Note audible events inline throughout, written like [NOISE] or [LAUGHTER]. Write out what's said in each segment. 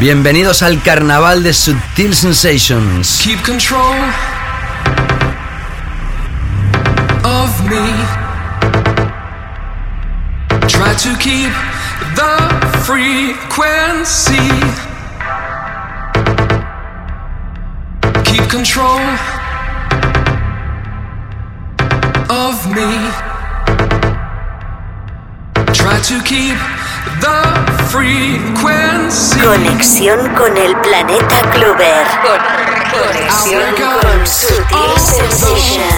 Bienvenidos al carnaval de Sutil Sensations. Keep control of me. Try to keep the frequency. Keep control of me. Try to keep the. Conexión con el planeta Clover. Conexión con Sutil Sensations.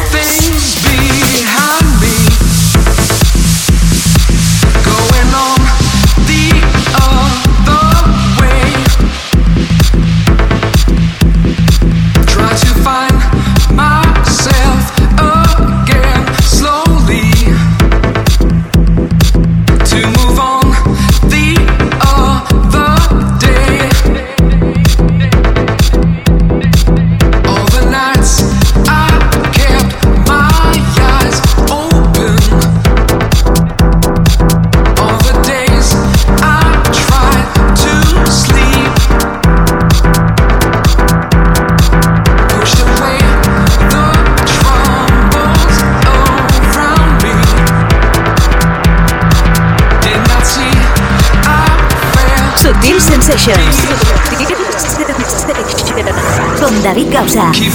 David Causa. Keep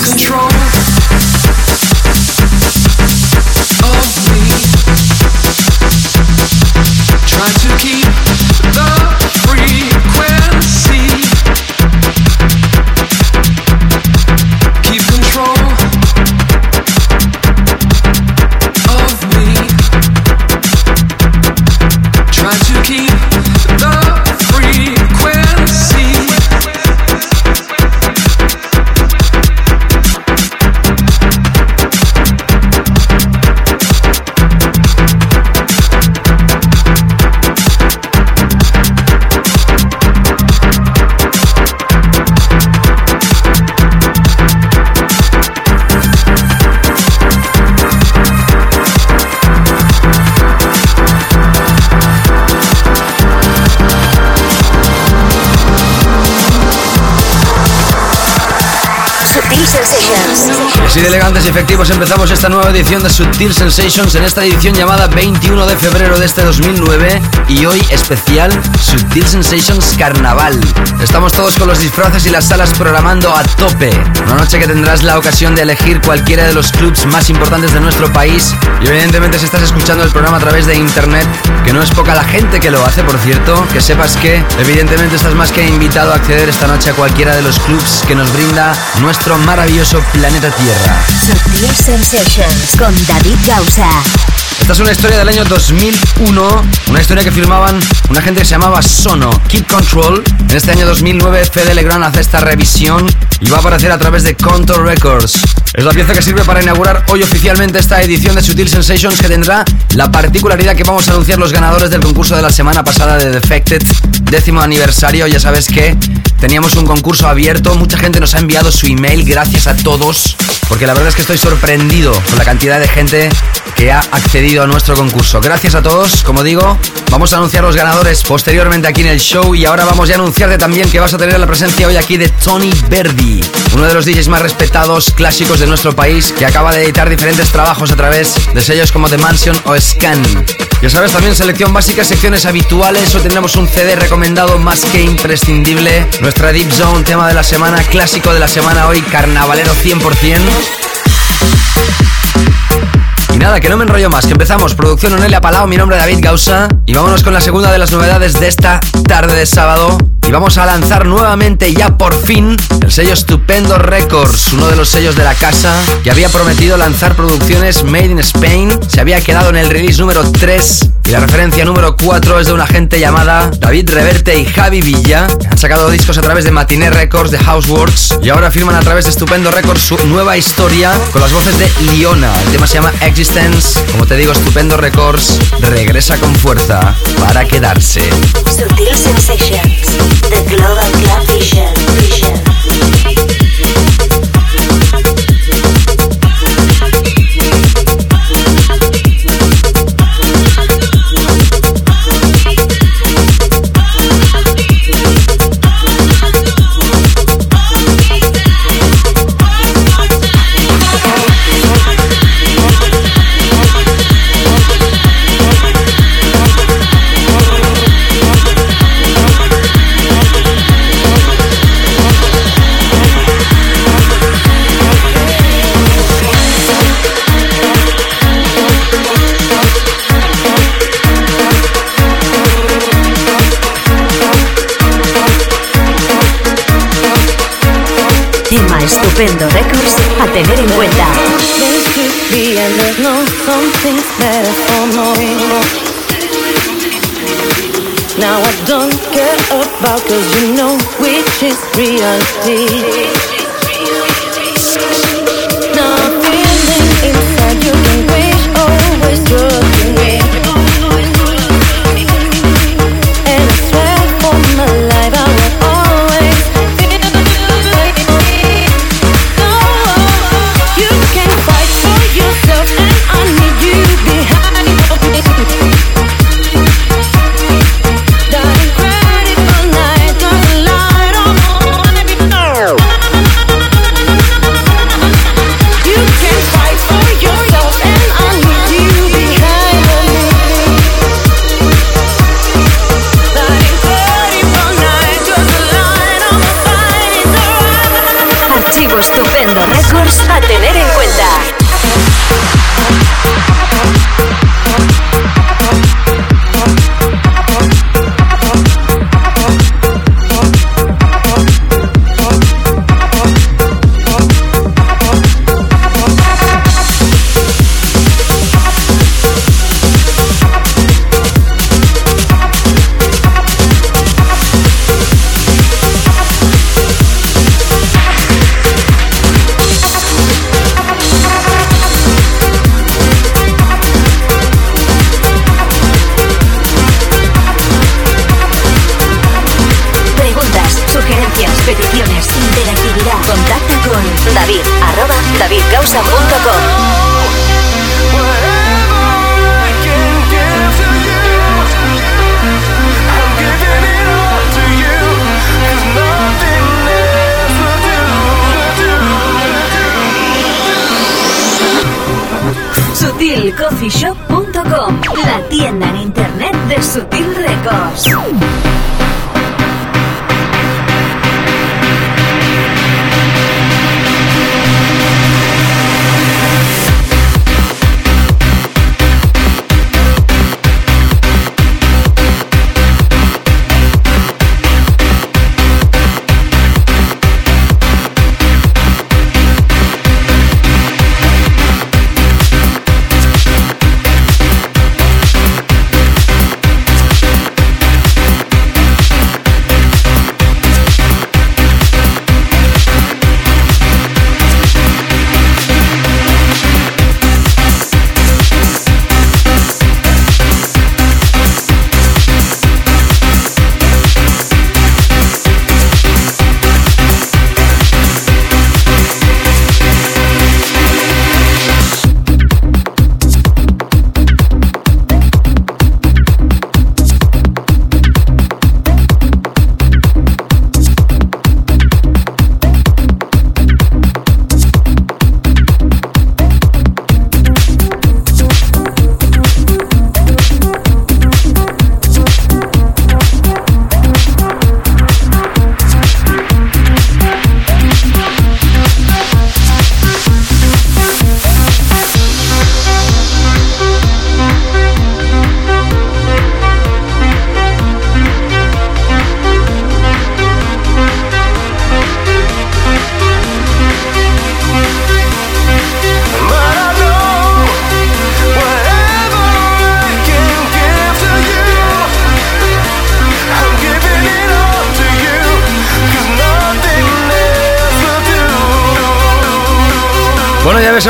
Así de elegantes y efectivos empezamos esta nueva edición de Sutil Sensations en esta edición llamada 21 de febrero de este 2009 y hoy especial Sutil Sensations Carnaval. Estamos todos con los disfraces y las salas programando a tope. Una noche que tendrás la ocasión de elegir cualquiera de los clubs más importantes de nuestro país y evidentemente si estás escuchando el programa a través de internet, que no es poca la gente que lo hace, por cierto, que sepas que evidentemente estás más que invitado a acceder esta noche a cualquiera de los clubs que nos brinda nuestro maravilloso planeta Tierra. Sutil Sensations. Con David Causa. Esta es una historia del año 2001, una historia que firmaban una gente que se llamaba Sono, Keep Control. En este año 2009, Fede Legrand hace esta revisión y va a aparecer a través de Contour Records. Es la pieza que sirve para inaugurar hoy oficialmente esta edición de Sutil Sensations que tendrá la particularidad que vamos a anunciar los ganadores del concurso de la semana pasada de Defected, décimo aniversario. Ya sabes que teníamos un concurso abierto, mucha gente nos ha enviado su email, gracias a todos, porque la verdad es que estoy sorprendido con la cantidad de gente que ha accedido a nuestro concurso. Gracias a todos, como digo, vamos a anunciar los ganadores posteriormente aquí en el show y ahora vamos a anunciarte también que vas a tener la presencia hoy aquí de Tony Verdi, uno de los DJs más respetados, clásicos de nuestro país, que acaba de editar diferentes trabajos a través de sellos como The Mansion o Scan. Ya sabes, también selección básica, secciones habituales. Hoy tendremos un CD recomendado más que imprescindible. Nuestra Deep Zone, tema de la semana, clásico de la semana hoy, carnavalero 100%. Y nada, que no me enrollo más, que empezamos. Producción Onelia Palau, mi nombre es David Gausa. Y vámonos con la segunda de las novedades de esta tarde de sábado y vamos a lanzar nuevamente ya por fin el sello Estupendo Records, uno de los sellos de la casa que había prometido lanzar producciones made in Spain. Se había quedado en el release número 3 y la referencia número 4 es de una gente llamada David Reverte y Javi Villa. Han sacado discos a través de Matiné Records, de Houseworks y ahora firman a través de Estupendo Records su nueva historia con las voces de Liona. El tema se llama Existence. Como te digo, Estupendo Records regresa con fuerza para quedarse. Sensations. The Global Club Vision. Vision. Estupendo Records a tener en cuenta. Now I don't care about cause you know which is reality. Now feeling inside you can wish always trusting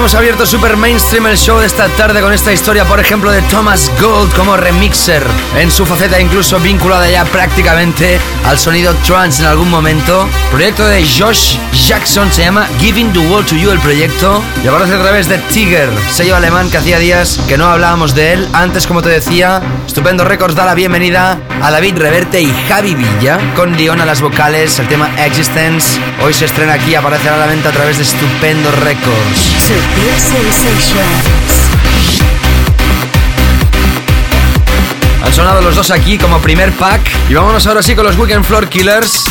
hemos abierto super mainstream el show de esta tarde con esta historia, por ejemplo, de Thomas Gold como remixer, en su faceta incluso vinculada ya prácticamente al sonido trance en algún momento. Proyecto de Josh Jackson se llama Giving the World to You el proyecto y aparece a través de Tiger, sello alemán que hacía días que no hablábamos de él. Antes, como te decía, Estupendo Records da la bienvenida a David Reverte y Javi Villa con Leon a las vocales, el tema Existence. Hoy se estrena aquí, aparecerá a la venta a través de Estupendo Records. Han sonado los dos aquí como primer pack. Y vámonos ahora sí con los Weekend Floor Killers.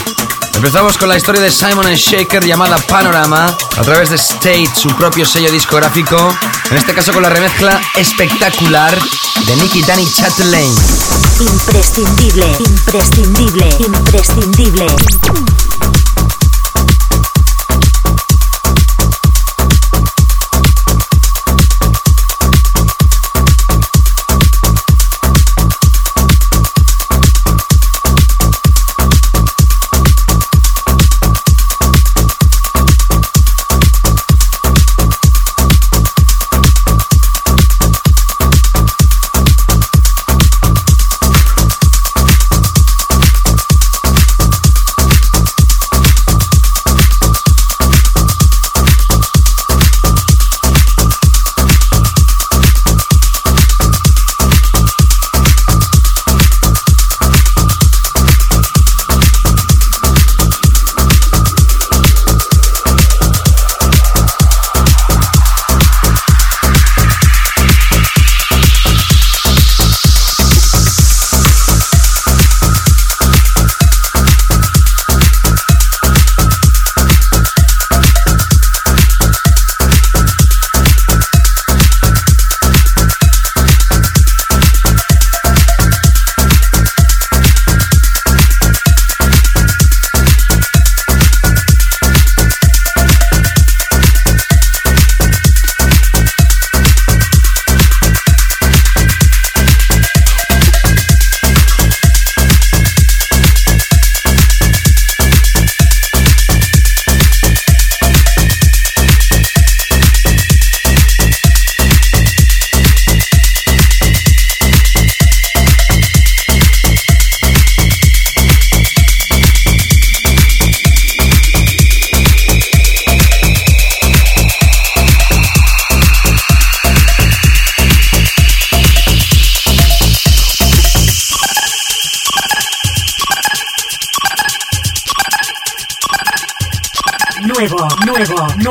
Empezamos con la historia de Simon Shaker llamada Panorama a través de State, su propio sello discográfico. En este caso con la remezcla espectacular de Nicky Danny Chatelain. Imprescindible, imprescindible, imprescindible.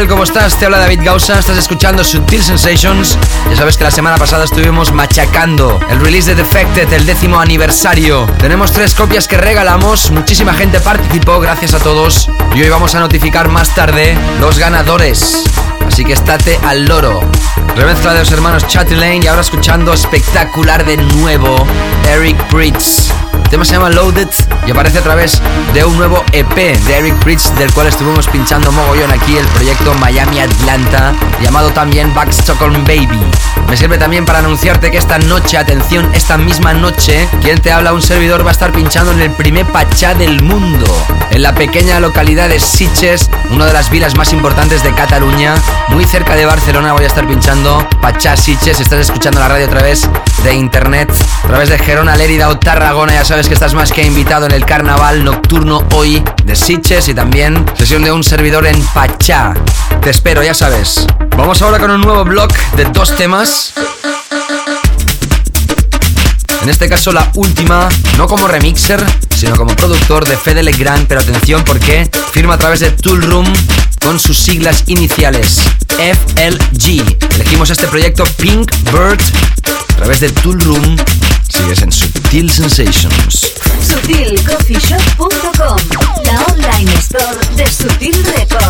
tal? ¿Cómo estás? Te habla David Gausa, estás escuchando Sutil Sensations. Ya sabes que la semana pasada estuvimos machacando el release de Defected, el décimo aniversario. Tenemos tres copias que regalamos, muchísima gente participó, gracias a todos. Y hoy vamos a notificar más tarde los ganadores. Así que estate al loro. Remezcla de los hermanos Chatelaine y ahora escuchando espectacular de nuevo Eric Bridges. El tema se llama Loaded y aparece a través de un nuevo EP de Eric Bridges del cual estuvimos pinchando mogollón aquí el proyecto Miami Atlanta llamado también Back Stockholm Baby. Me sirve también para anunciarte que esta noche, atención, esta misma noche, quien te habla un servidor va a estar pinchando en el primer Pachá del mundo, en la pequeña localidad de Sitges, una de las vilas más importantes de Cataluña, muy cerca de Barcelona voy a estar pinchando Pachá Sitges, si estás escuchando la radio a través de internet, a través de Gerona, Lérida o Tarragona, ya sabes que estás más que invitado en el carnaval nocturno hoy de Sitges y también sesión de un servidor en Pachá. Te espero, ya sabes. Vamos ahora con un nuevo blog de dos temas. En este caso la última, no como remixer, sino como productor de Fede Legrand, pero atención porque firma a través de Tool Room con sus siglas iniciales FLG. Elegimos este proyecto Pink Bird través de Tool Room. Sigues en Sutil Sensations. SutilCoffeeShop.com, la online store de Sutil Records.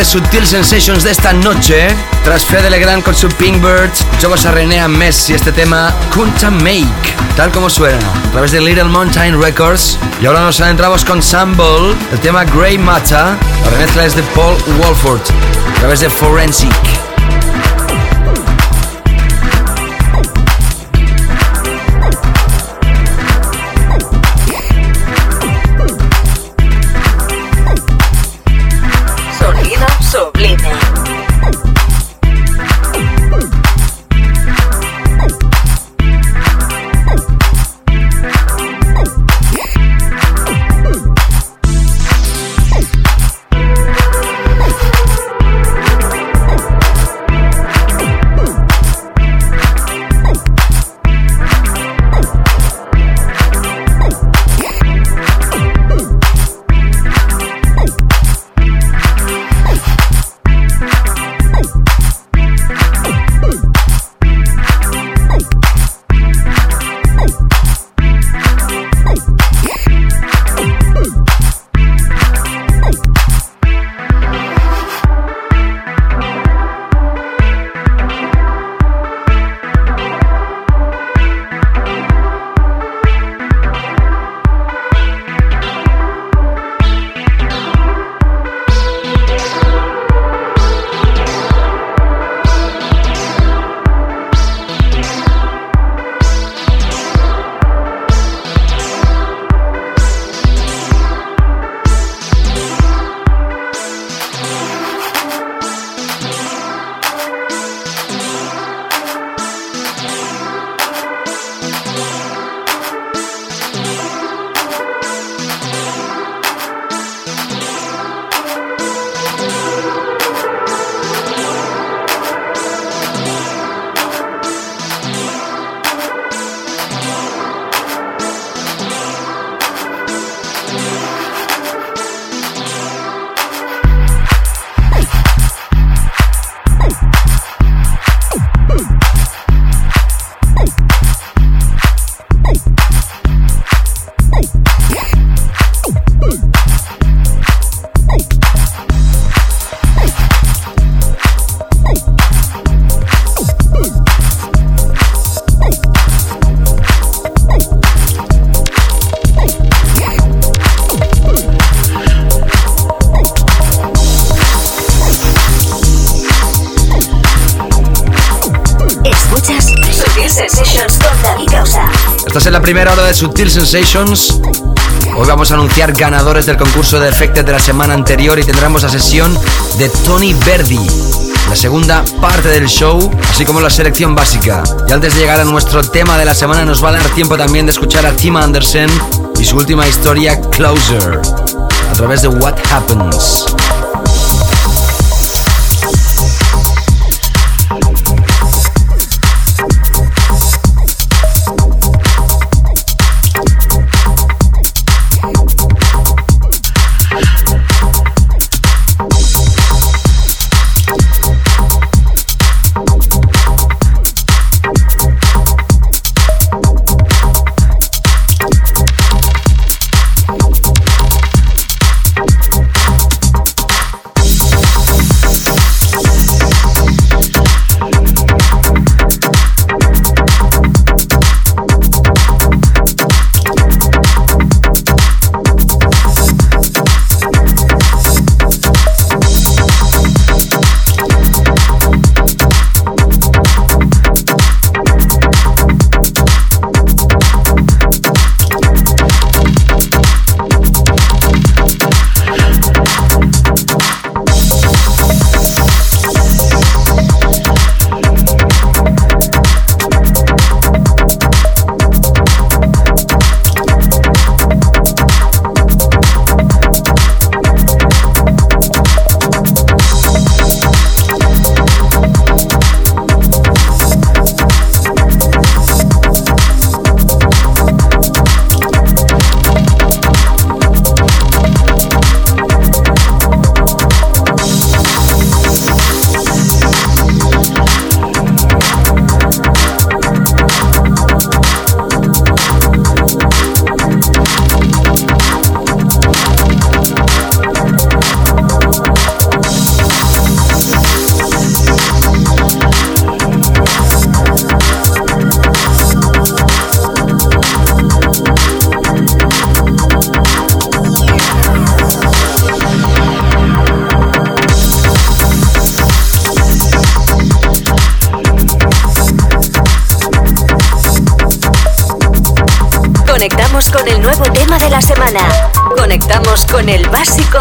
De Sutil Sensations de esta noche. Tras Fede Legrand con su Pink Bird, escuchamos a René Ames y este tema Kunta Make, tal como suena, a través de Little Mountain Records. Y ahora nos adentramos con Sam Ball, el tema Grey Matter, la remezcla es de Paul Wolford, a través de Forensic. Primera hora de Sutil Sensations. Hoy vamos a anunciar ganadores del concurso de Effected de la semana anterior y tendremos la sesión de Tony Verdi, la segunda parte del show, así como la selección básica. Y antes de llegar a nuestro tema de la semana, nos va a dar tiempo también de escuchar a Tim Anderson y su última historia, Closer, a través de What Happens.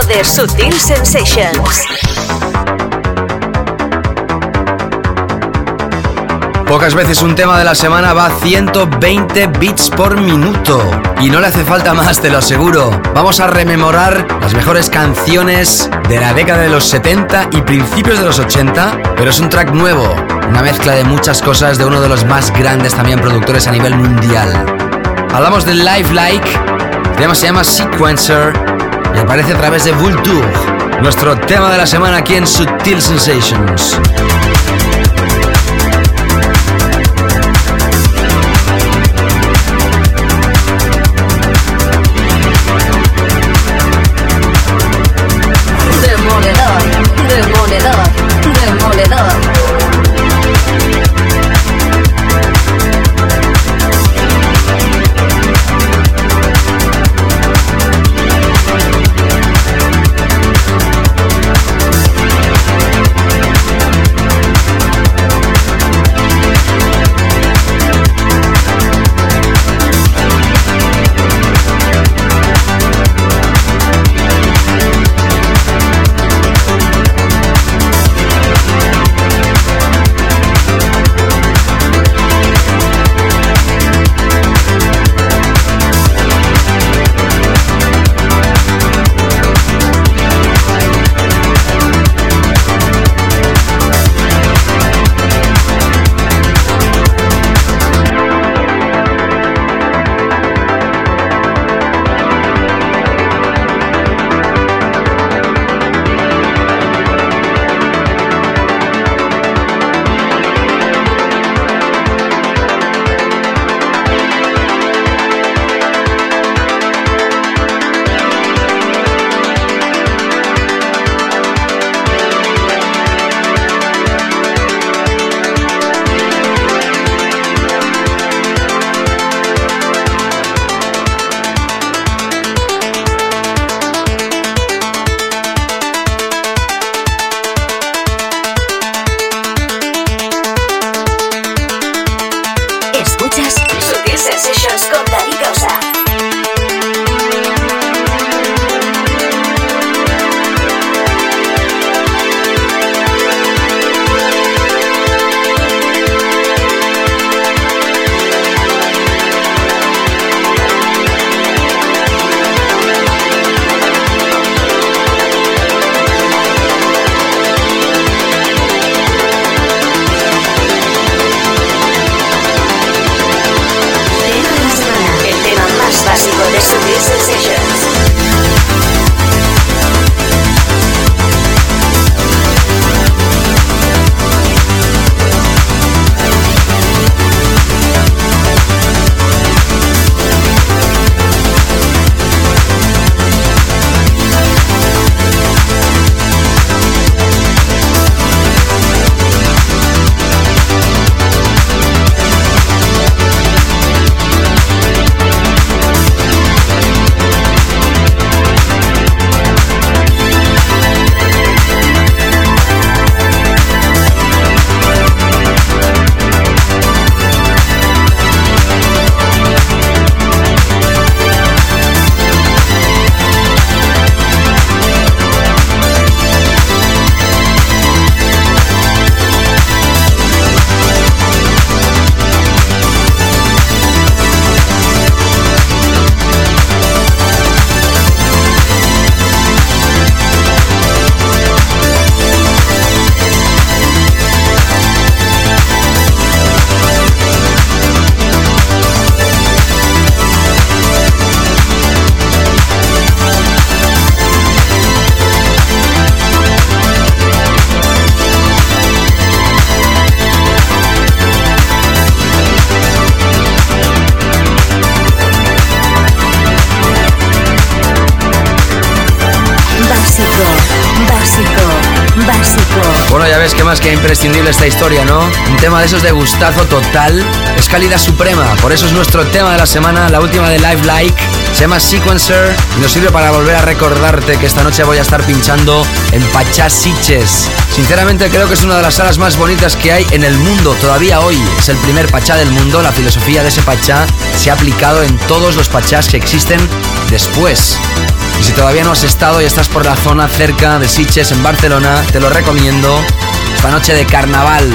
De Sutil Sensations. Pocas veces un tema de la semana va a 120 bits por minuto. Y no le hace falta más, te lo aseguro. Vamos a rememorar las mejores canciones de la década de los 70 y principios de los 80, pero es un track nuevo, una mezcla de muchas cosas de uno de los más grandes también productores a nivel mundial. Hablamos de Life Like, el tema se llama Sequencer aparece a través de Vulture, nuestro tema de la semana aquí en Sutil Sensations. Tema de gustazo total. Es calidad suprema, por eso es nuestro tema de la semana, la última de Live Like. Se llama Sequencer y nos sirve para volver a recordarte que esta noche voy a estar pinchando en Pachá Siches. Sinceramente creo que es una de las salas más bonitas que hay en el mundo todavía hoy. Es el primer Pachá del mundo, la filosofía de ese Pachá se ha aplicado en todos los Pachás que existen después. Y si todavía no has estado y estás por la zona cerca de Siches en Barcelona, te lo recomiendo. Esta noche de carnaval.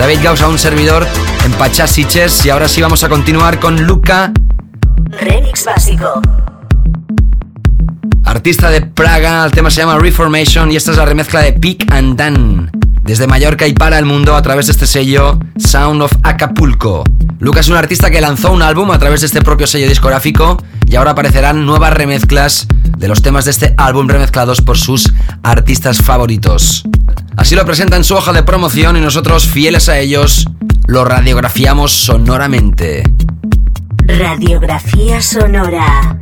David Gauss a un servidor en Pachá Siches y ahora sí vamos a continuar con Luca Remix básico. artista de Praga. El tema se llama Reformation y esta es la remezcla de Pick and Dan. Desde Mallorca y para el mundo a través de este sello Sound of Acapulco. Luca es un artista que lanzó un álbum a través de este propio sello discográfico y ahora aparecerán nuevas remezclas de los temas de este álbum remezclados por sus artistas favoritos. Así lo presenta en su hoja de promoción y nosotros, fieles a ellos, lo radiografiamos sonoramente. Radiografía sonora.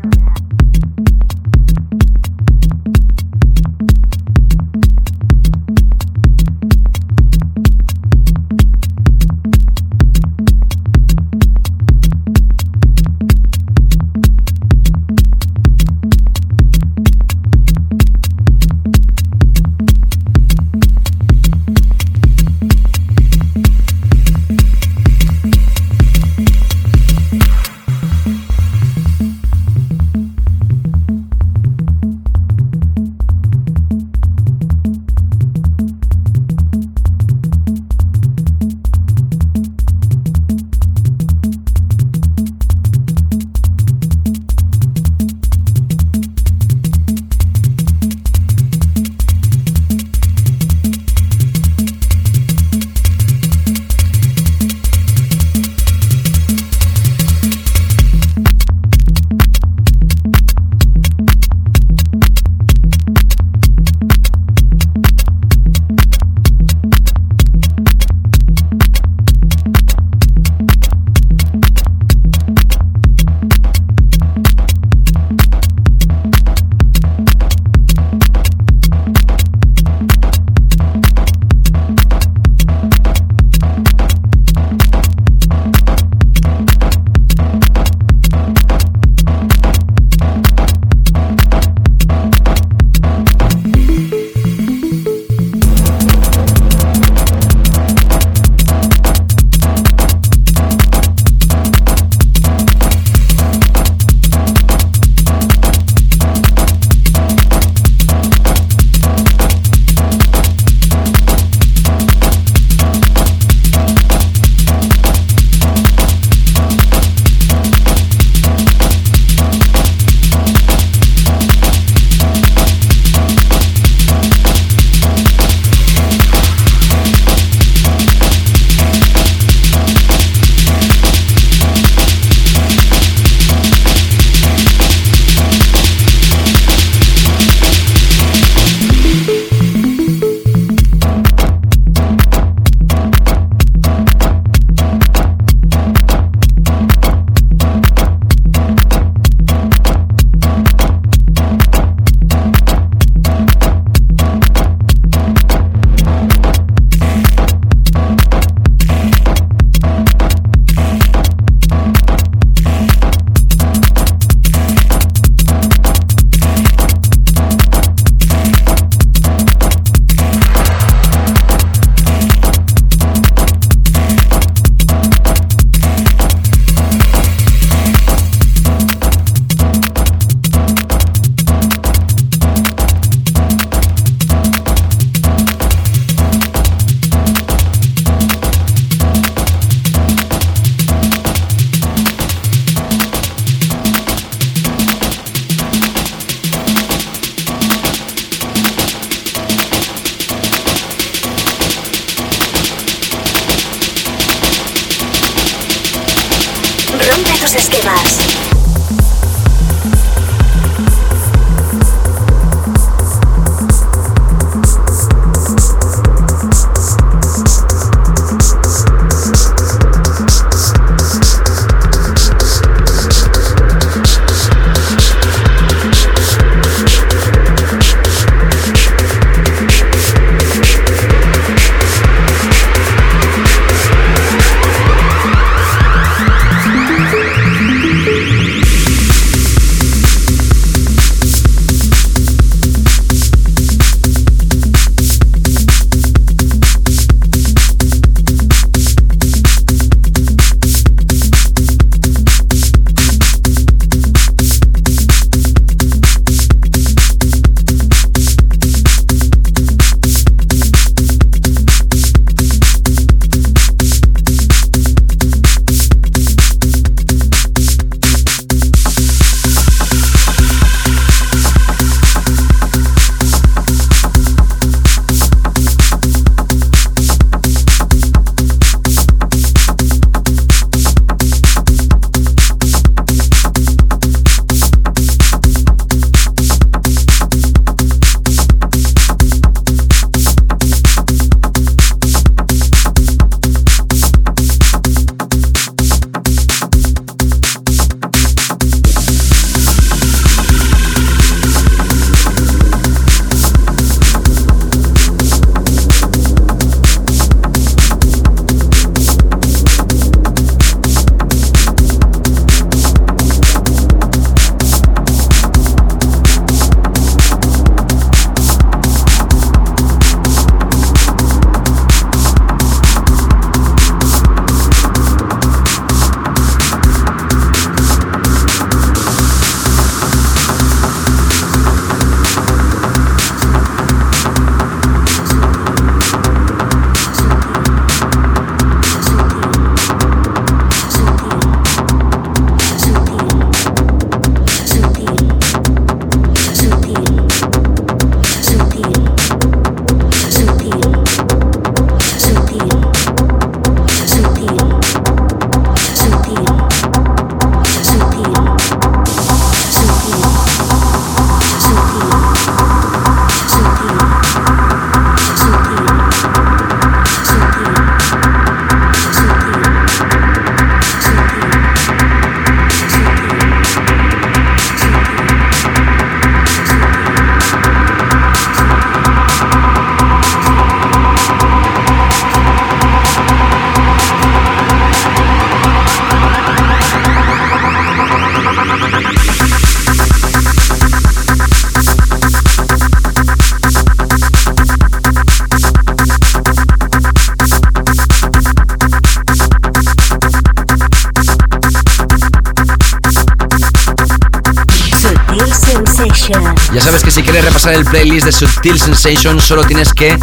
Ya sabes que si quieres repasar el playlist de Subtil Sensation, solo tienes que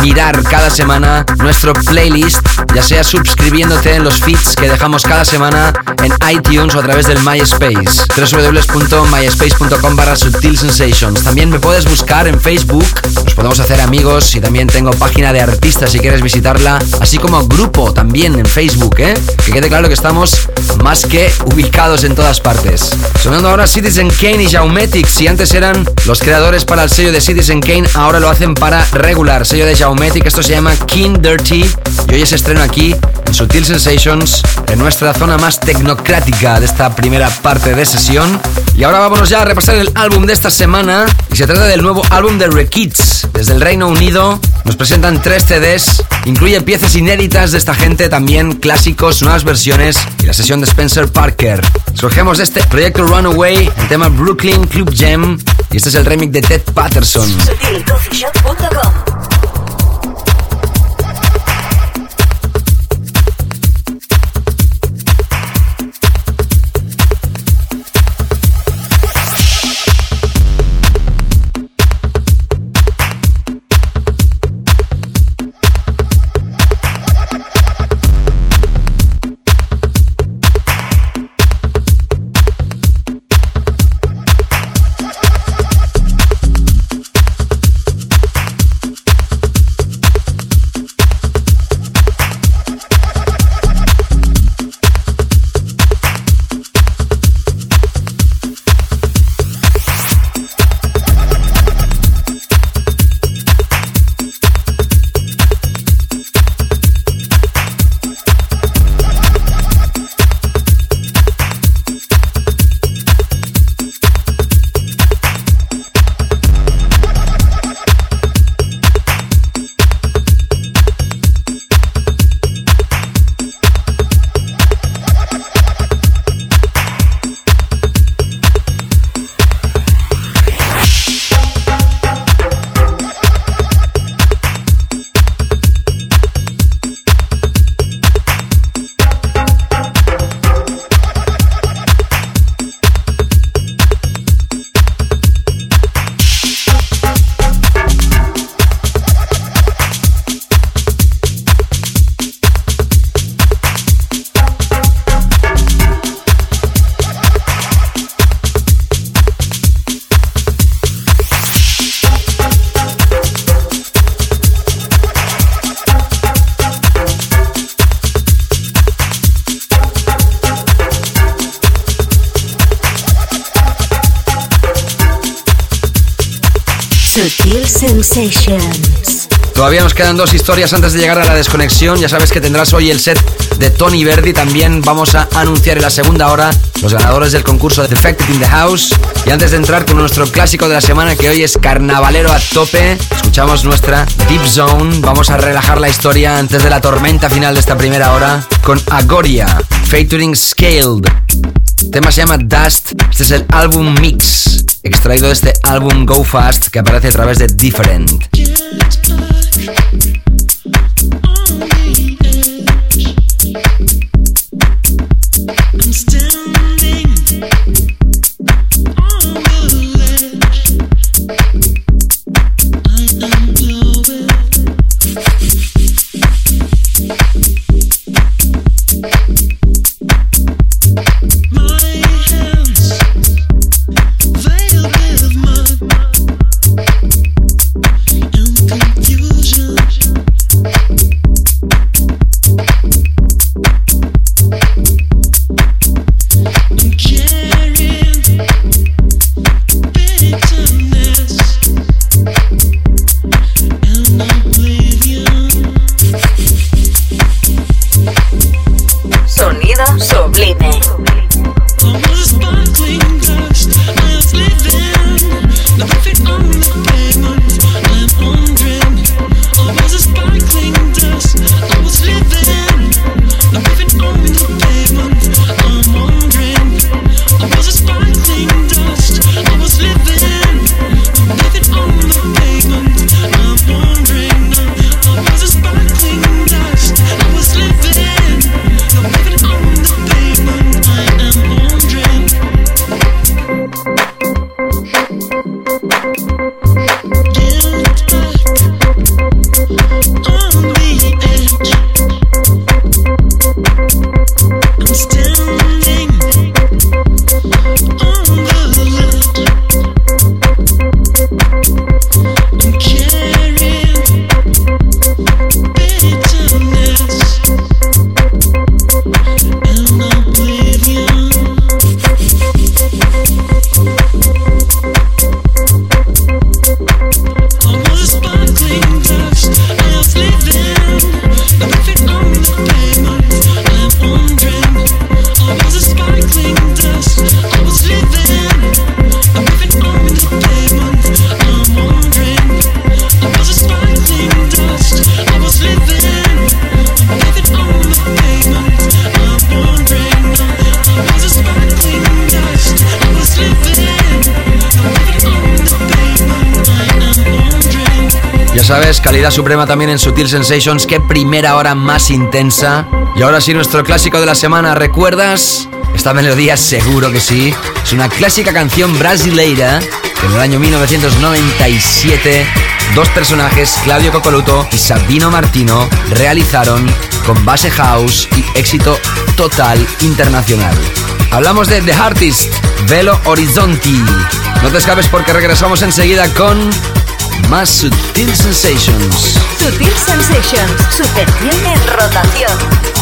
mirar cada semana nuestro playlist, ya sea suscribiéndote en los feeds que dejamos cada semana en iTunes o a través del MySpace. www.myspace.com barra Subtil Sensations. También me puedes buscar en Facebook, nos podemos hacer amigos y también tengo página de artistas si quieres visitarla, así como grupo también en Facebook, ¿eh? Que quede claro que estamos más que ubicados en todas partes. Sonando ahora Citizen Kane y Jaumetic, si antes eran los creadores para el sello de Citizen Kane, ahora lo hacen para Regular, sello de Jaumetic, esto se llama King Dirty y hoy es estreno aquí en Sutil Sensations, en nuestra zona más tecnocrática de esta primera parte de sesión. Y ahora vámonos ya a repasar el álbum de esta semana y se trata del nuevo álbum de Rekids. Desde el Reino Unido nos presentan tres CDs, incluye piezas inéditas de esta gente, también clásicos, nuevas versiones la sesión de Spencer Parker. Surgemos de este proyecto Runaway, el tema Brooklyn Club Jam y este es el remix de Ted Patterson. Sensations. Todavía nos quedan dos historias antes de llegar a la desconexión. Ya sabes que tendrás hoy el set de Tony Verdi. También vamos a anunciar en la segunda hora los ganadores del concurso de Defected in the House. Y antes de entrar con nuestro clásico de la semana, que hoy es carnavalero a tope, escuchamos nuestra Deep Zone. Vamos a relajar la historia antes de la tormenta final de esta primera hora con Agoria, featuring Scaled. El tema se llama Dust. Este es el álbum Mix, extraído de este álbum Go Fast que aparece a través de Different. Sabes, calidad suprema también en Sutil Sensations. Qué primera hora más intensa. Y ahora sí, nuestro clásico de la semana. ¿Recuerdas? Esta melodía seguro que sí. Es una clásica canción brasileira que en el año 1997 dos personajes, Claudio Cocoluto y Sabino Martino, realizaron con base house y éxito total internacional. Hablamos de The Artist, Velo Horizonti. No te escapes porque regresamos enseguida con más Sutil Sensations. Sutil Sensations, sujeción en rotación.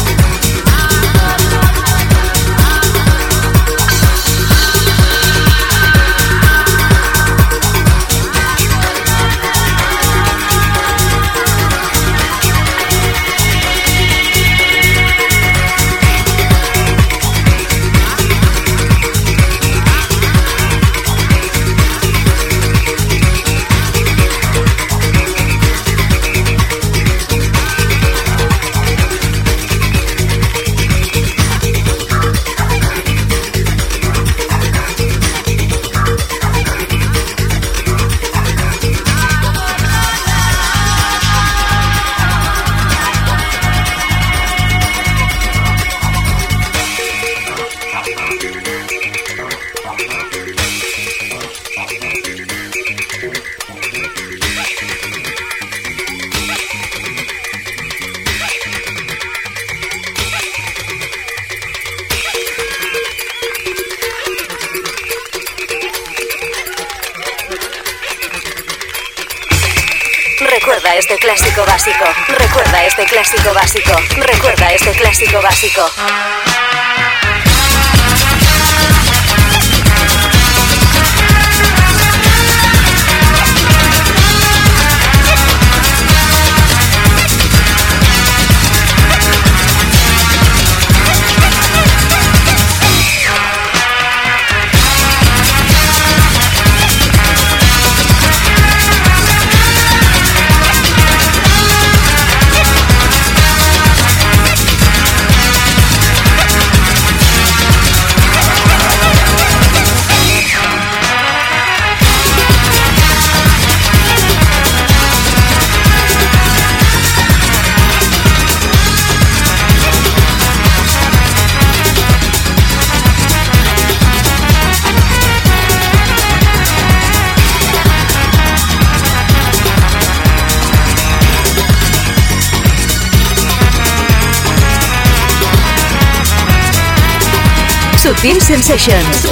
Sutil Sensations.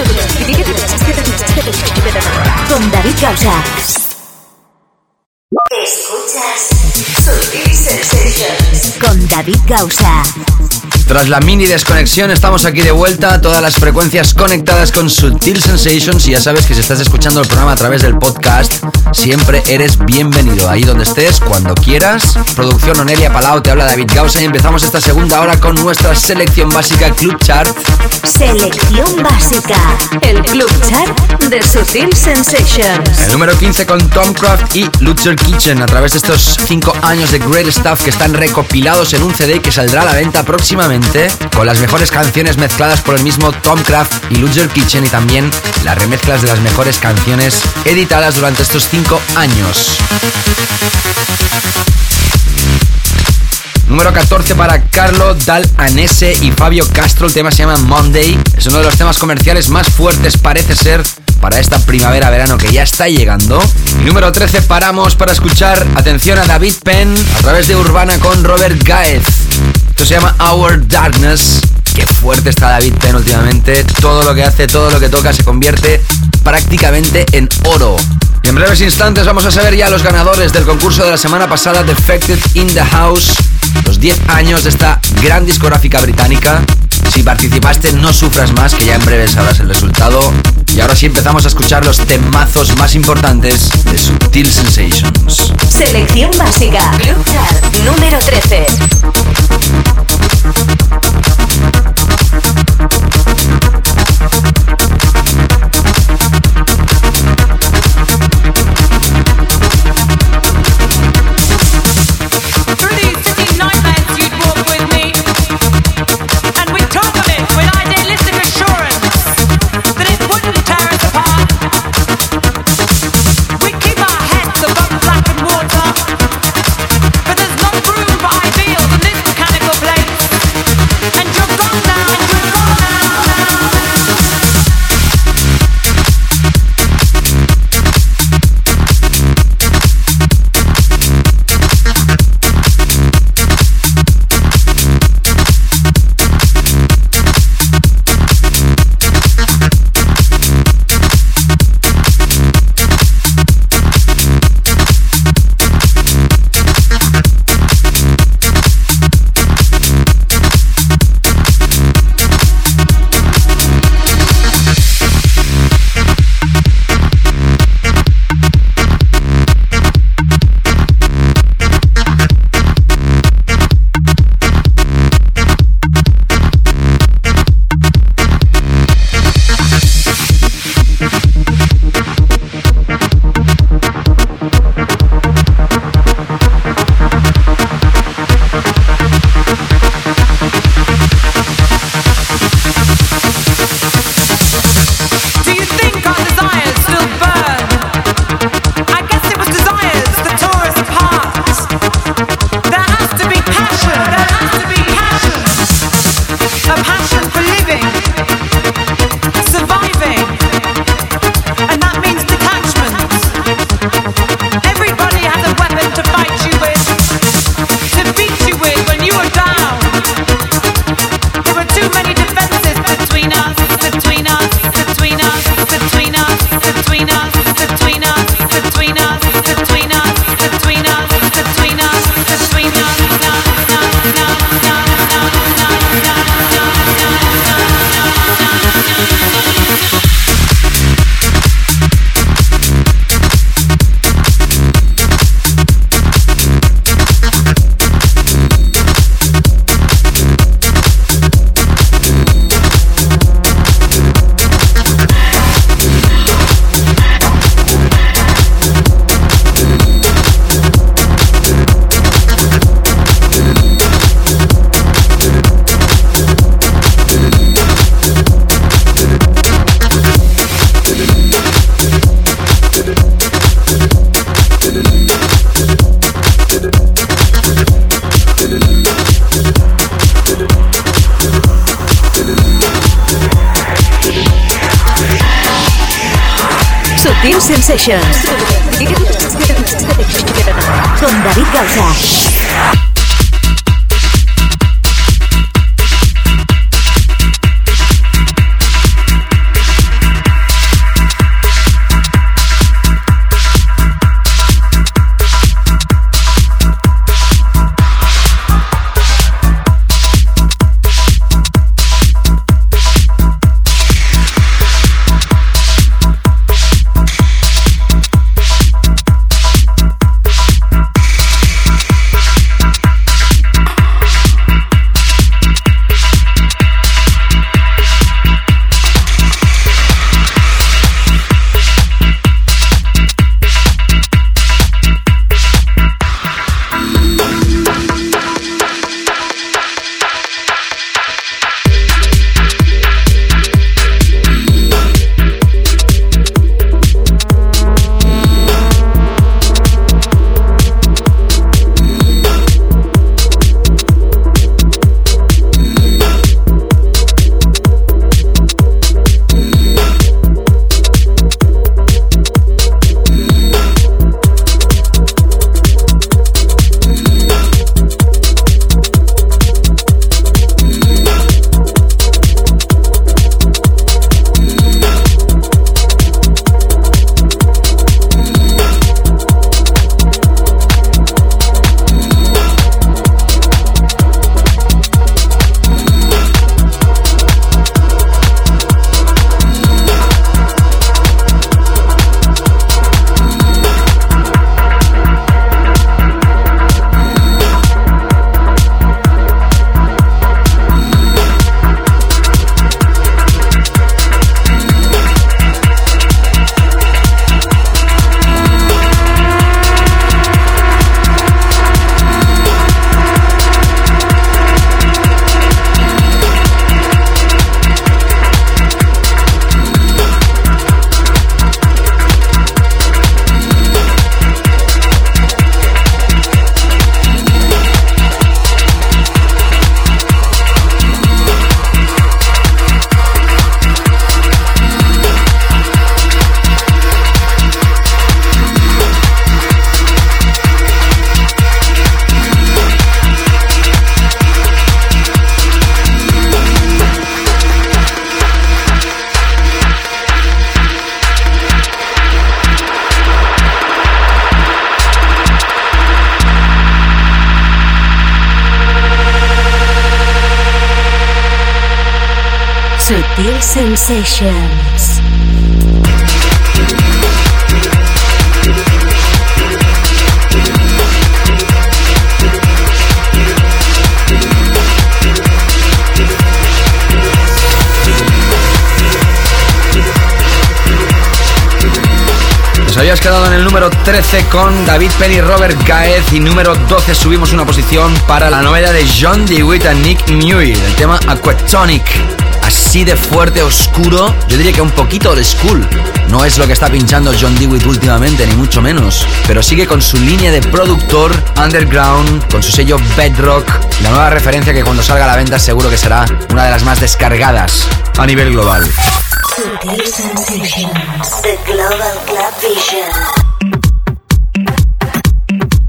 Con David Causa. Escuchas Sutil Sensations. Con David Causa. Tras la mini desconexión estamos aquí de vuelta, todas las frecuencias conectadas con Sutil Sensations y ya sabes que si estás escuchando el programa a través del podcast, siempre eres bienvenido ahí donde estés, cuando quieras. Producción Onelia Palau, te habla David Gausa y empezamos esta segunda hora con nuestra selección básica Club Chart. Selección básica. El Club Chart de Sutil Sensations. El número 15 con Tom Craft y Luther Kitchen a través de estos 5 años de Great Stuff que están recopilados en un CD que saldrá a la venta próximamente con las mejores canciones mezcladas por el mismo Tom Craft y Luther Kitchen y también las remezclas de las mejores canciones editadas durante estos 5 años. Número 14 para Carlo Dal Anese y Fabio Castro. El tema se llama Monday. Es uno de los temas comerciales más fuertes, parece ser, para esta primavera-verano que ya está llegando. Número 13 paramos para escuchar, atención a David Penn a través de Urbana con Robert Gaez. Esto se llama Our Darkness. Qué fuerte está David Penn últimamente. Todo lo que hace, todo lo que toca se convierte prácticamente en oro. Y en breves instantes vamos a saber ya los ganadores del concurso de la semana pasada, Defected in the House. Los 10 años de esta gran discográfica británica. Si participaste, no sufras más, que ya en breve sabrás el resultado. Y ahora sí empezamos a escuchar los temazos más importantes de Subtil Sensations. Selección básica. Club Chart número 13. Thank Sutil Nos habías quedado en el número 13 con David Penny, Robert Gaez y número 12 subimos una posición para la novela de John DeWitt y Nick Newey, el tema Aquatonic. De fuerte, oscuro, yo diría que un poquito old school. No es lo que está pinchando John DeWitt últimamente, ni mucho menos. Pero sigue con su línea de productor underground, con su sello Bedrock. La nueva referencia que cuando salga a la venta seguro que será una de las más descargadas a nivel global.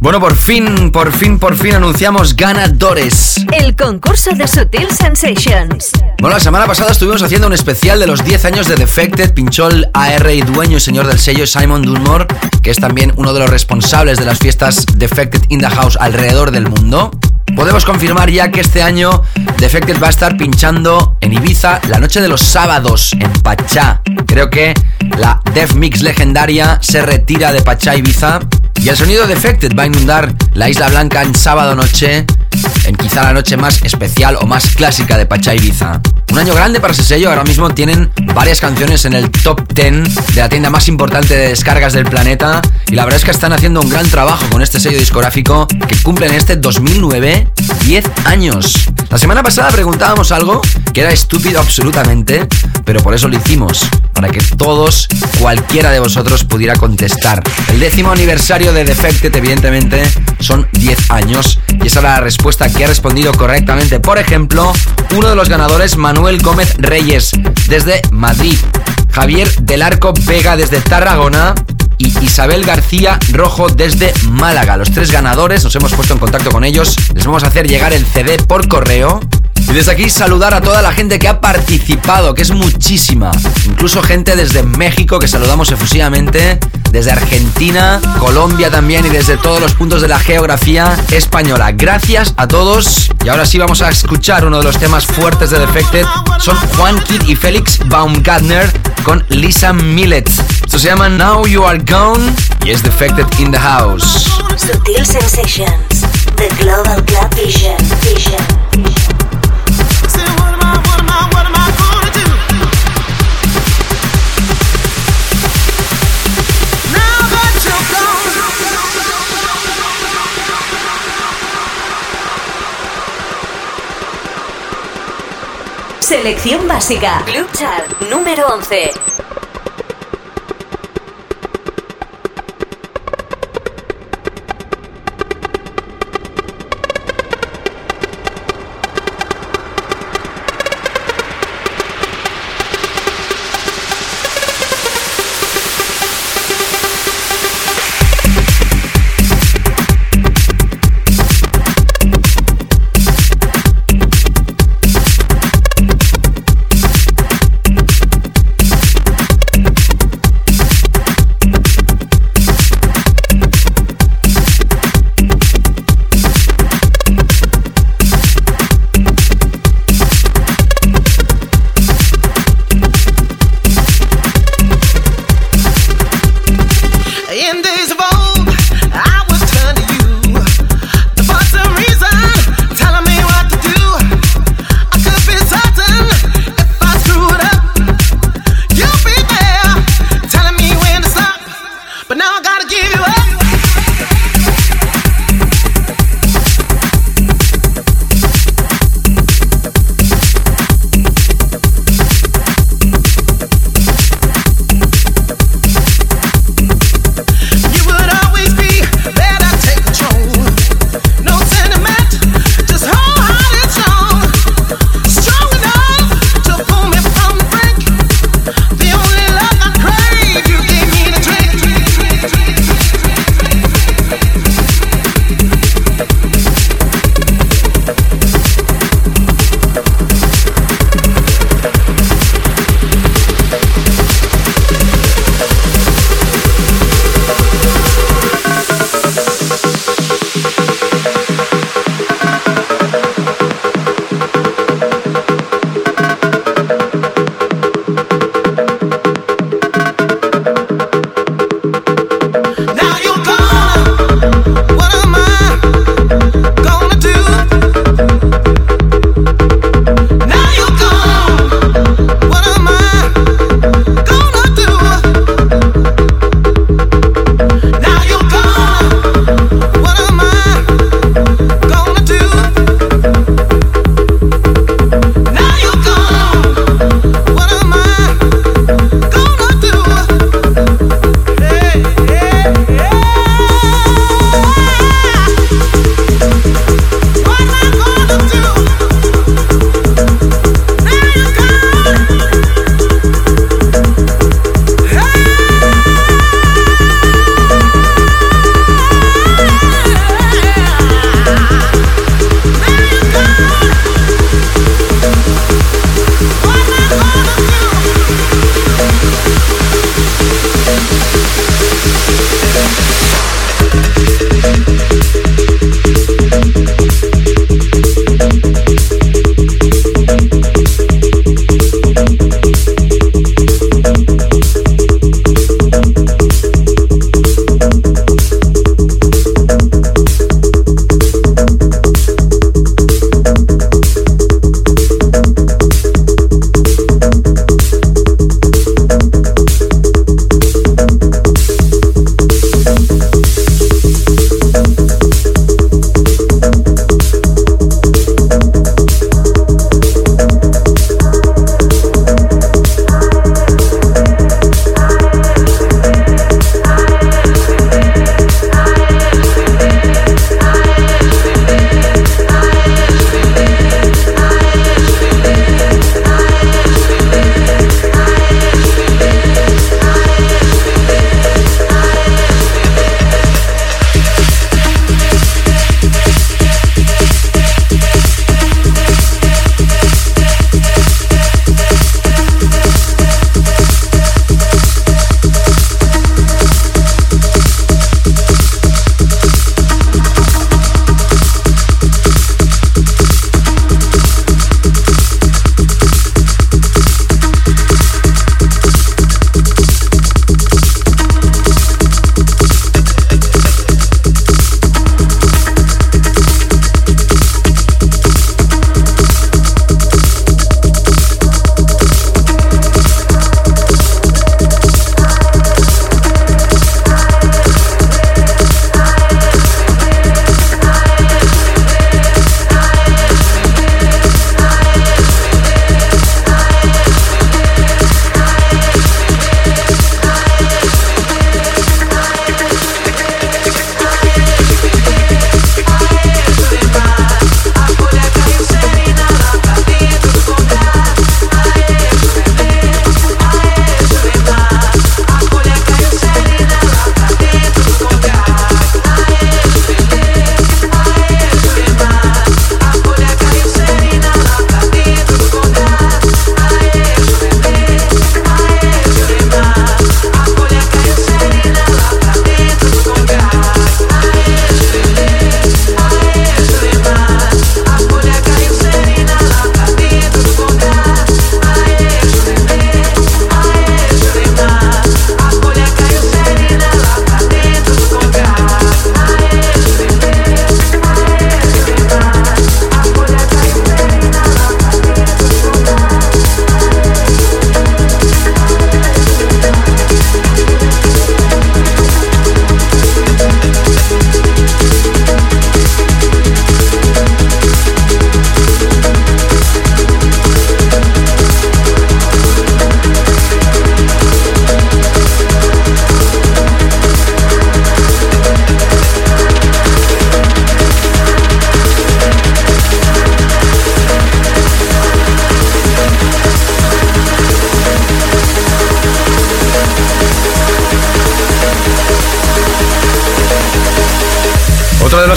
Bueno, por fin, por fin, por fin anunciamos ganadores. El concurso de Sutil Sensations. Bueno, la semana pasada estuvimos haciendo un especial de los 10 años de Defected. Pinchó el AR y dueño y señor del sello Simon Dunmore, que es también uno de los responsables de las fiestas Defected in the House alrededor del mundo. Podemos confirmar ya que este año Defected va a estar pinchando en Ibiza la noche de los sábados en Pachá. Creo que la Def Mix legendaria se retira de Pachá Ibiza y el sonido de Defected va a inundar la Isla Blanca en sábado noche, en quizá la noche más especial o más clásica de Pachá Ibiza. Un año grande para ese sello, ahora mismo tienen varias canciones en el top 10 de la tienda más importante de descargas del planeta y la verdad es que están haciendo un gran trabajo con este sello discográfico que cumple en este 2009 10 años. La semana pasada preguntábamos algo que era estúpido absolutamente, pero por eso lo hicimos, para que todos, cualquiera de vosotros pudiera contestar. El décimo aniversario de Defected, evidentemente, son 10 años y esa era la respuesta que ha respondido correctamente. Por ejemplo, uno de los ganadores, Manuel Gómez Reyes, desde Madrid. Javier del Arco Vega desde Tarragona y Isabel García Rojo desde Málaga. Los tres ganadores, nos hemos puesto en contacto con ellos, les vamos a hacer llegar el CD por correo. Y desde aquí saludar a toda la gente que ha participado, que es muchísima. Incluso gente desde México que saludamos efusivamente, desde Argentina, Colombia también y desde todos los puntos de la geografía española. Gracias a todos. Y ahora sí vamos a escuchar uno de los temas fuertes de Defected. Son Juan Kid y Félix Baumgartner con Lisa Millet. Esto se llama Now You Are Gone y es Defected in the House. Sutil Sensations, The Global Club Vision. Vision. Selección básica. Club Chart número 11.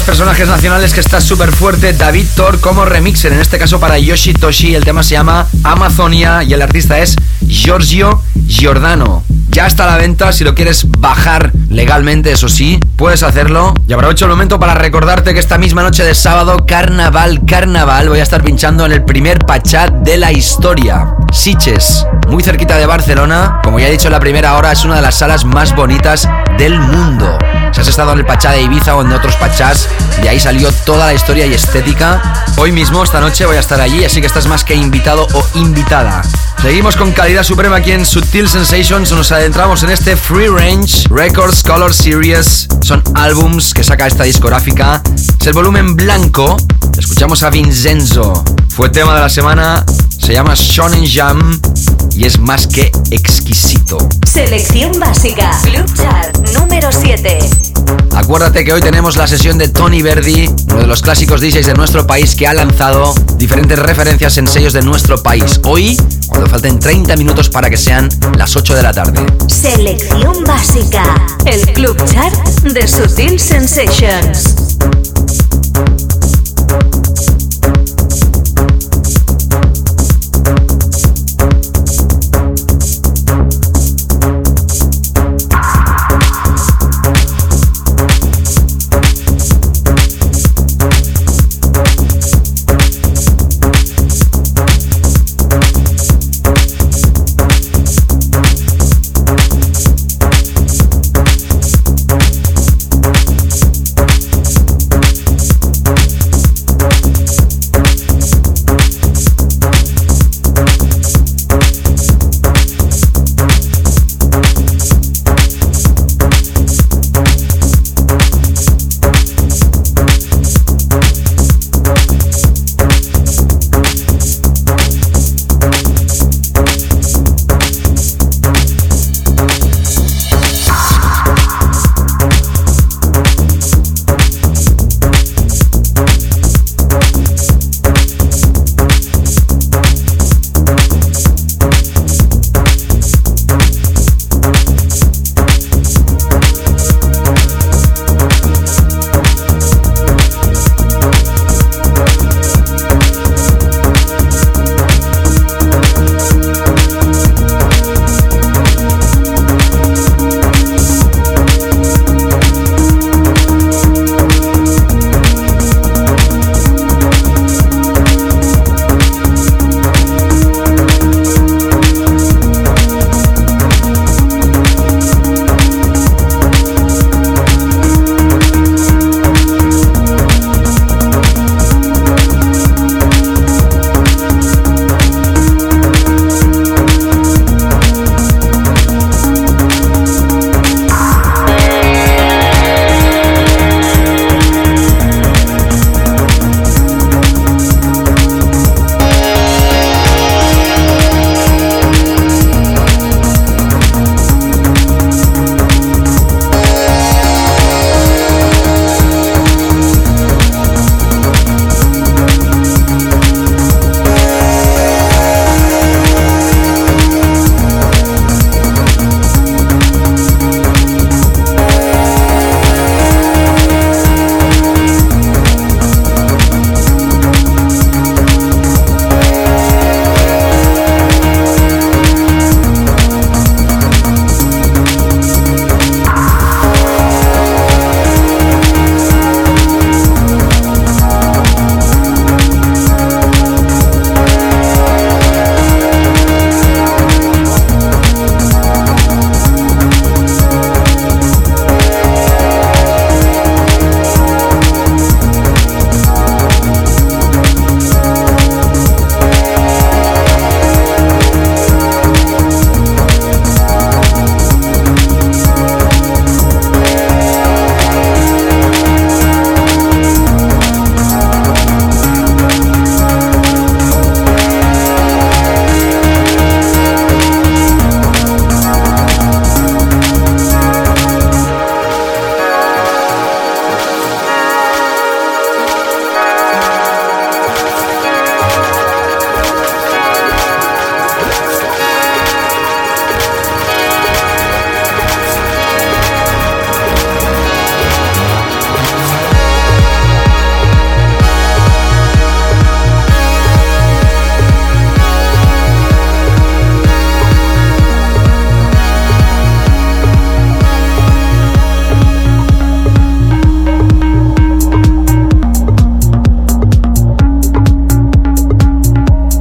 Personajes nacionales que está súper fuerte, David Thor como remixer, en este caso para Yoshi Toshi. El tema se llama Amazonia y el artista es Giorgio Giordano. Ya está a la venta, si lo quieres bajar legalmente, eso sí, puedes hacerlo. Y aprovecho el momento para recordarte que esta misma noche de sábado, carnaval, carnaval, voy a estar pinchando en el primer pachat de la historia. Siches, muy cerquita de Barcelona. Como ya he dicho en la primera hora, es una de las salas más bonitas del mundo. Si has estado en el Pachá de Ibiza o en otros Pachás, de ahí salió toda la historia y estética. Hoy mismo, esta noche, voy a estar allí, así que estás más que invitado o invitada. Seguimos con calidad suprema aquí en Sutil Sensations. Nos adentramos en este Free Range Records Color Series. Son álbums que saca esta discográfica. Es el volumen blanco. Escuchamos a Vincenzo. Fue tema de la semana. Se llama Shonen Jam y es más que exquisito. Selección básica. Club Chart número 7. Acuérdate que hoy tenemos la sesión de Tony Verdi, uno de los clásicos DJs de nuestro país que ha lanzado diferentes referencias en sellos de nuestro país. Hoy, cuando falten 30 minutos para que sean las 8 de la tarde. Selección básica. El Club Chart de Sutil Sensations.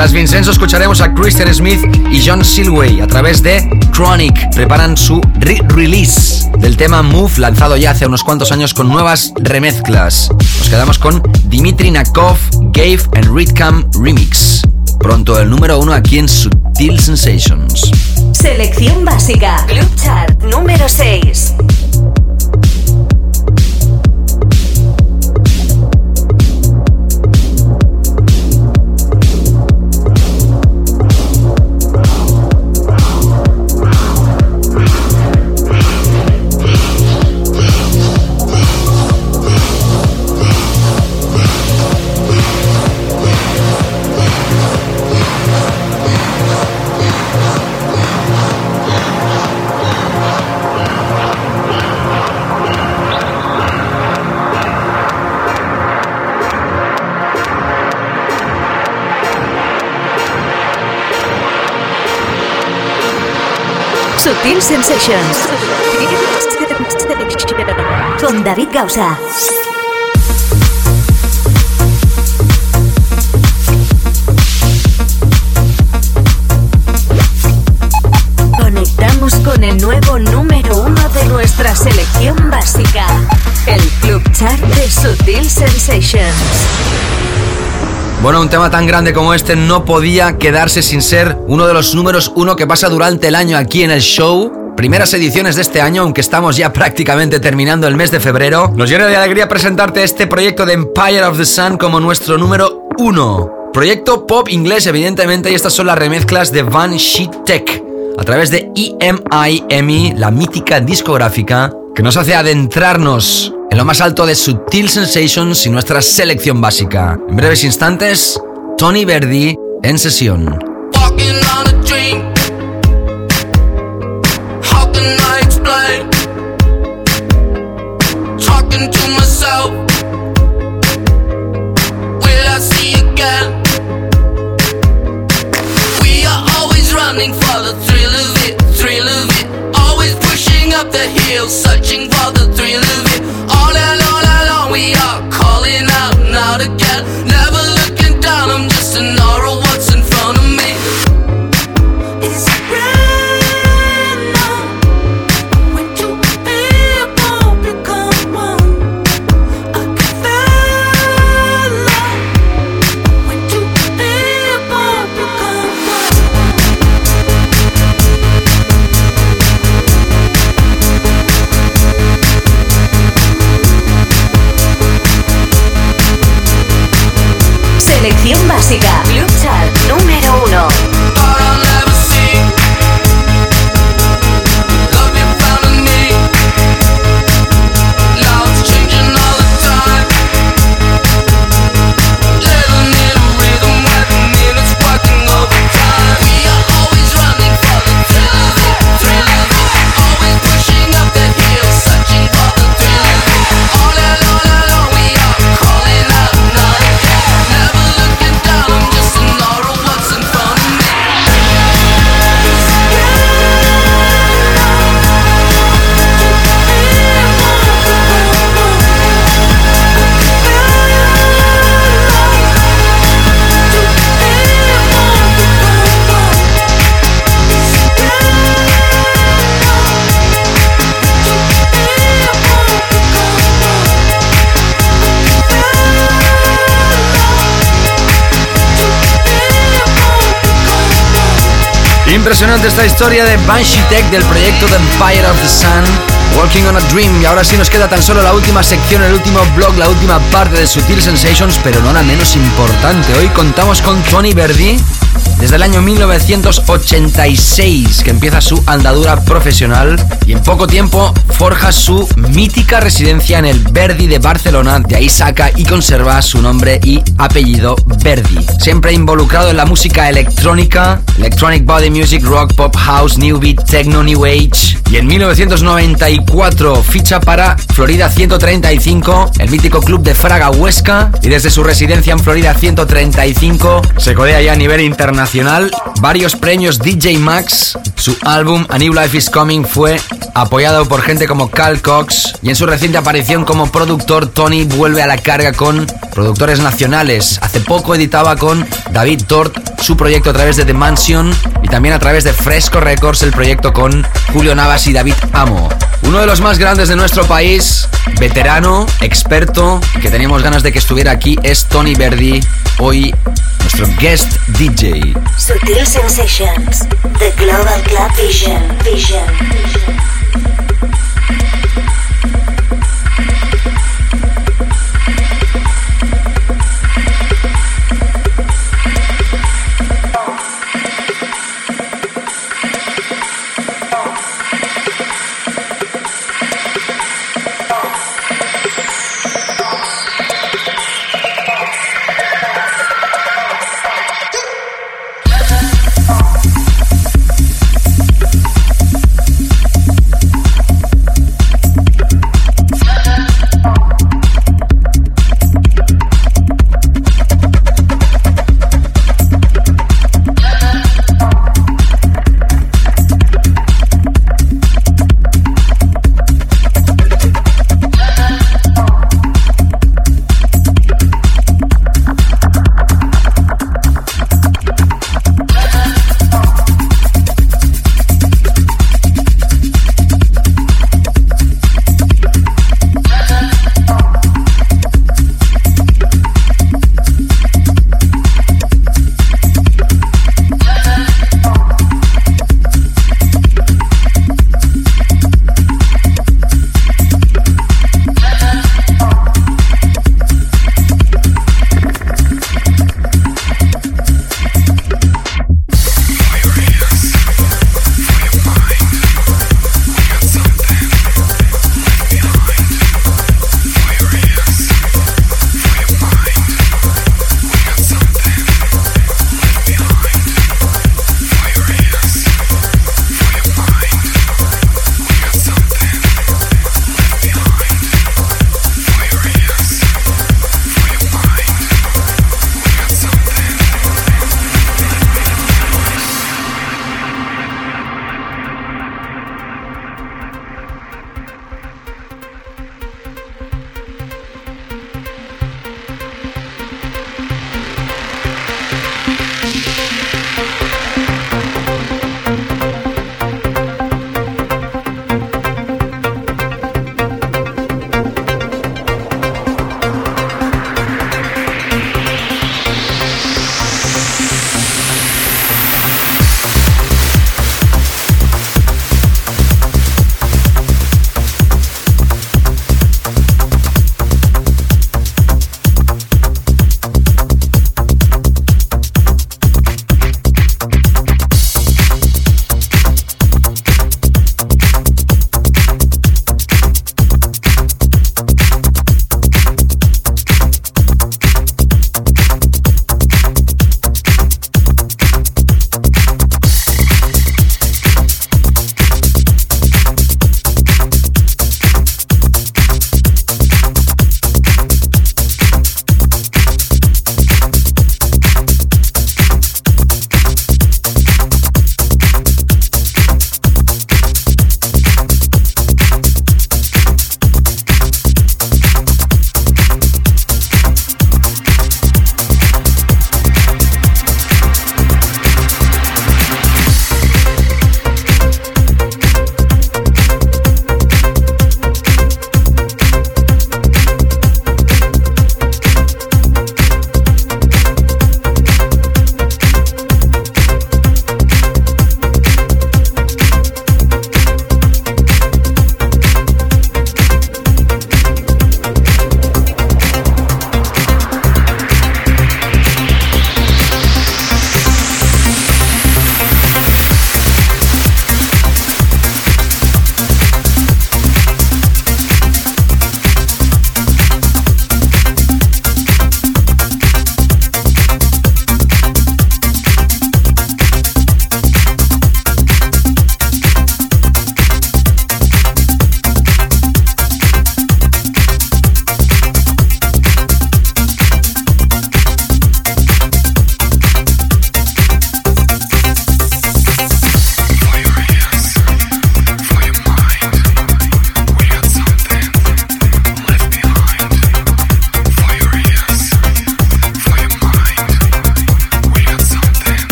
Tras Vincenzo escucharemos a Christian Smith y John Silway a través de Chronic. Preparan su re-release del tema Move lanzado ya hace unos cuantos años con nuevas remezclas. Nos quedamos con Dimitri Nakov, Gave and Readcam Remix. Pronto el número uno aquí en Sutil Sensations. Selección básica. Club Chart número 6. Sutil Sensations. Con David Gausa. Bueno, un tema tan grande como este no podía quedarse sin ser uno de los números uno que pasa durante el año aquí en el show. Primeras ediciones de este año, aunque estamos ya [LAUGHS] prácticamente terminando el mes de febrero. Nos llena de alegría presentarte este proyecto de Empire of the Sun como nuestro número uno. Proyecto pop inglés, evidentemente, y estas son las remezclas de Van Sheet Tech a través de EMI, la mítica discográfica que nos hace adentrarnos en lo más alto de Sutil Sensations y nuestra selección básica. En breves instantes, Tony Verdi en sesión. The hill, searching for the thrill of it. All alone, alone, we are calling out and out again. Never looking down, I'm just an of Impresionante esta historia de Banshee Tech del proyecto The Empire of the Sun, Walking on a Dream. Y ahora sí nos queda tan solo la última sección, el último blog, la última parte de Sutil Sensations, pero no la menos importante. Hoy contamos con Tony Verdi. Desde el año 1986 que empieza su andadura profesional y en poco tiempo forja su mítica residencia en el Verdi de Barcelona. De ahí saca y conserva su nombre y apellido Verdi. Siempre involucrado en la música electrónica, Electronic Body Music Rock, Pop House, New Beat, Techno, New Age. Y en 1994 ficha para Florida 135, el mítico club de Fraga Huesca. Y desde su residencia en Florida 135 se codea ya a nivel internacional varios premios DJ Max. Su álbum A New Life is Coming fue apoyado por gente como Cal Cox. Y en su reciente aparición como productor, Tony vuelve a la carga con productores nacionales. Hace poco editaba con David Tort su proyecto a través de The Mansion y también a través de Fresco Records el proyecto con Julio Navas y David Amo. Uno de los más grandes de nuestro país, veterano, experto, que teníamos ganas de que estuviera aquí, es Tony Verdi, hoy nuestro guest DJ. Sutil Sensations, The Global Club Vision. Vision. Hola,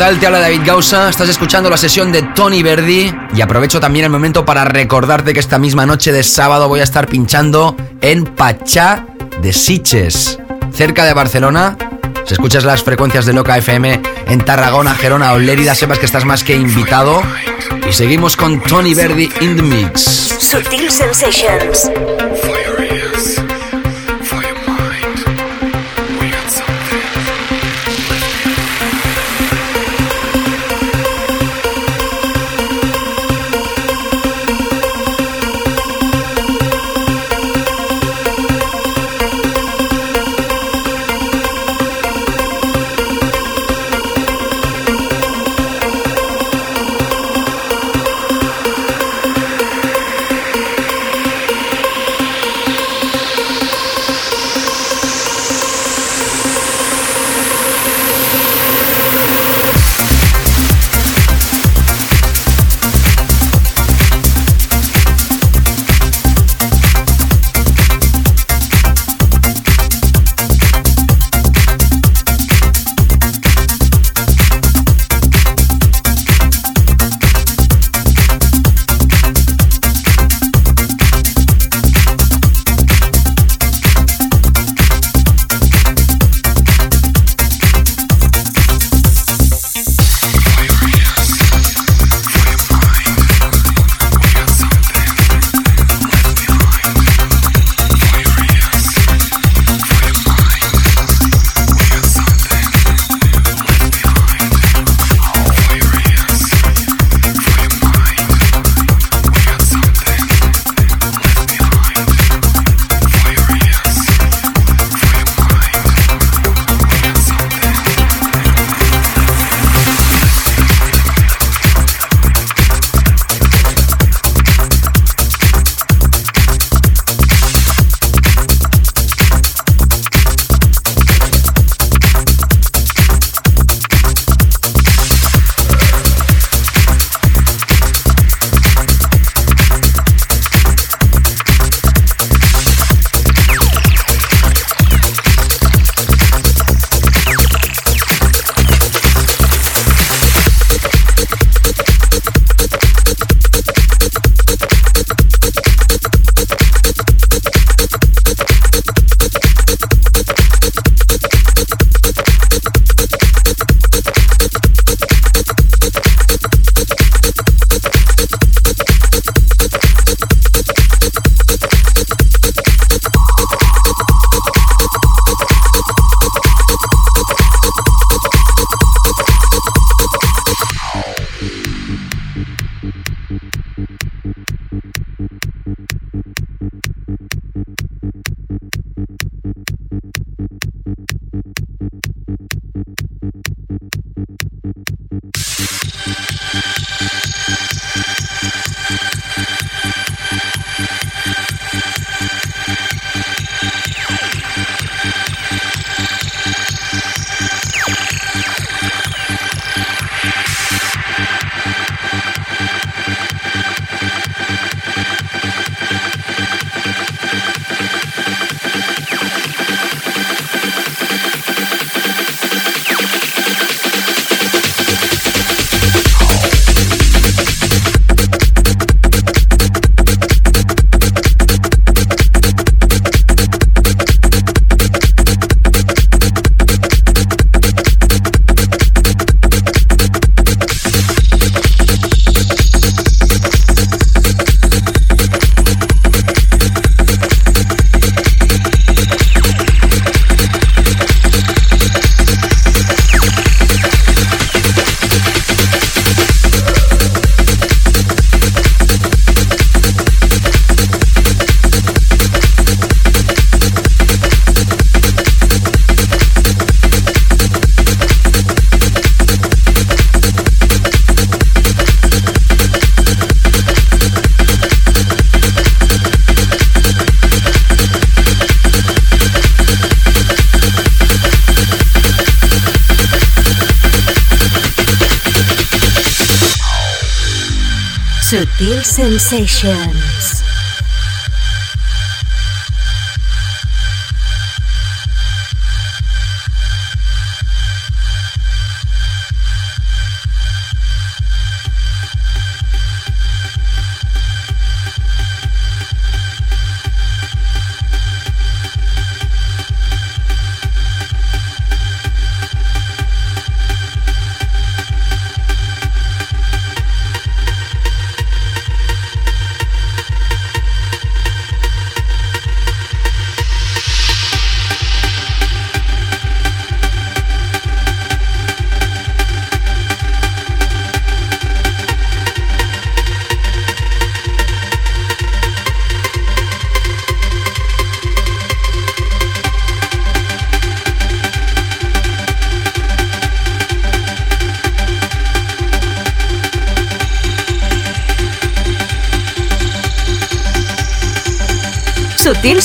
tal? Te habla David Gausa. Estás escuchando la sesión de Tony Verdi. Y aprovecho también el momento para recordarte que esta misma noche de sábado voy a estar pinchando en Pachá de Siches, cerca de Barcelona. Si escuchas las frecuencias de Loca FM en Tarragona, Gerona o Lérida, sepas que estás más que invitado. Y seguimos con Tony Verdi in the Mix. Sutil Sensations. Sutil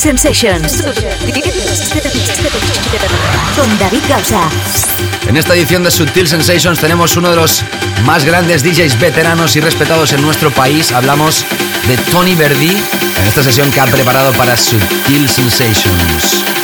Sensations. Con David. En esta edición de Sutil Sensations tenemos uno de los más grandes DJs veteranos y respetados en nuestro país. Hablamos de Tony Verdi en esta sesión que ha preparado para Sutil Sensations.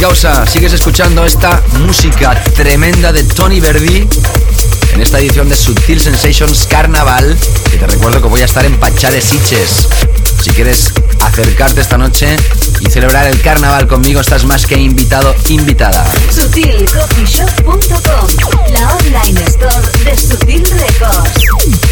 Gausa. Sigues escuchando esta música tremenda de Tony Verdi en esta edición de Sutil Sensations Carnaval. Y te recuerdo que voy a estar en Pachá de Siches. Si quieres acercarte esta noche y celebrar el carnaval conmigo, estás más que invitado, invitada. SutilCoffeeShop.com, la online store de Sutil Records.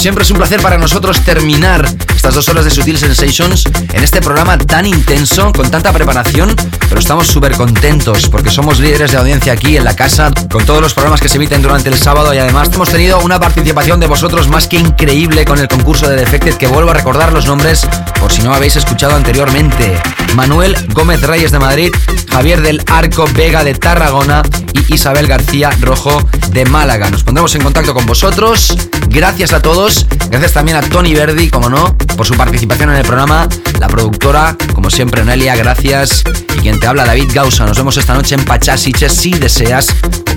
Siempre es un placer para nosotros terminar estas dos horas de Sutil Sensations en este programa tan intenso, con tanta preparación, pero estamos súper contentos porque somos líderes de audiencia aquí en la casa, con todos los programas que se emiten durante el sábado y además hemos tenido una participación de vosotros más que increíble con el concurso de Defected, que vuelvo a recordar los nombres por si no habéis escuchado anteriormente. Manuel Gómez Reyes de Madrid, Javier del Arco Vega de Tarragona y Isabel García Rojo de Málaga. Nos pondremos en contacto con vosotros. Gracias a todos. Gracias también a Tony Verdi, como no, por su participación en el programa. La productora, como siempre, Nelia, gracias. Y quien te habla, David Gausa. Nos vemos esta noche en Pachasiches. Si deseas,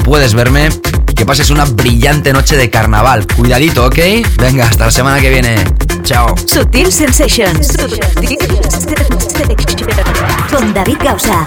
puedes verme. Que pases una brillante noche de carnaval. Cuidadito, ¿ok? Venga, hasta la semana que viene. Chao. Sutil Sensations. Con David Gausa.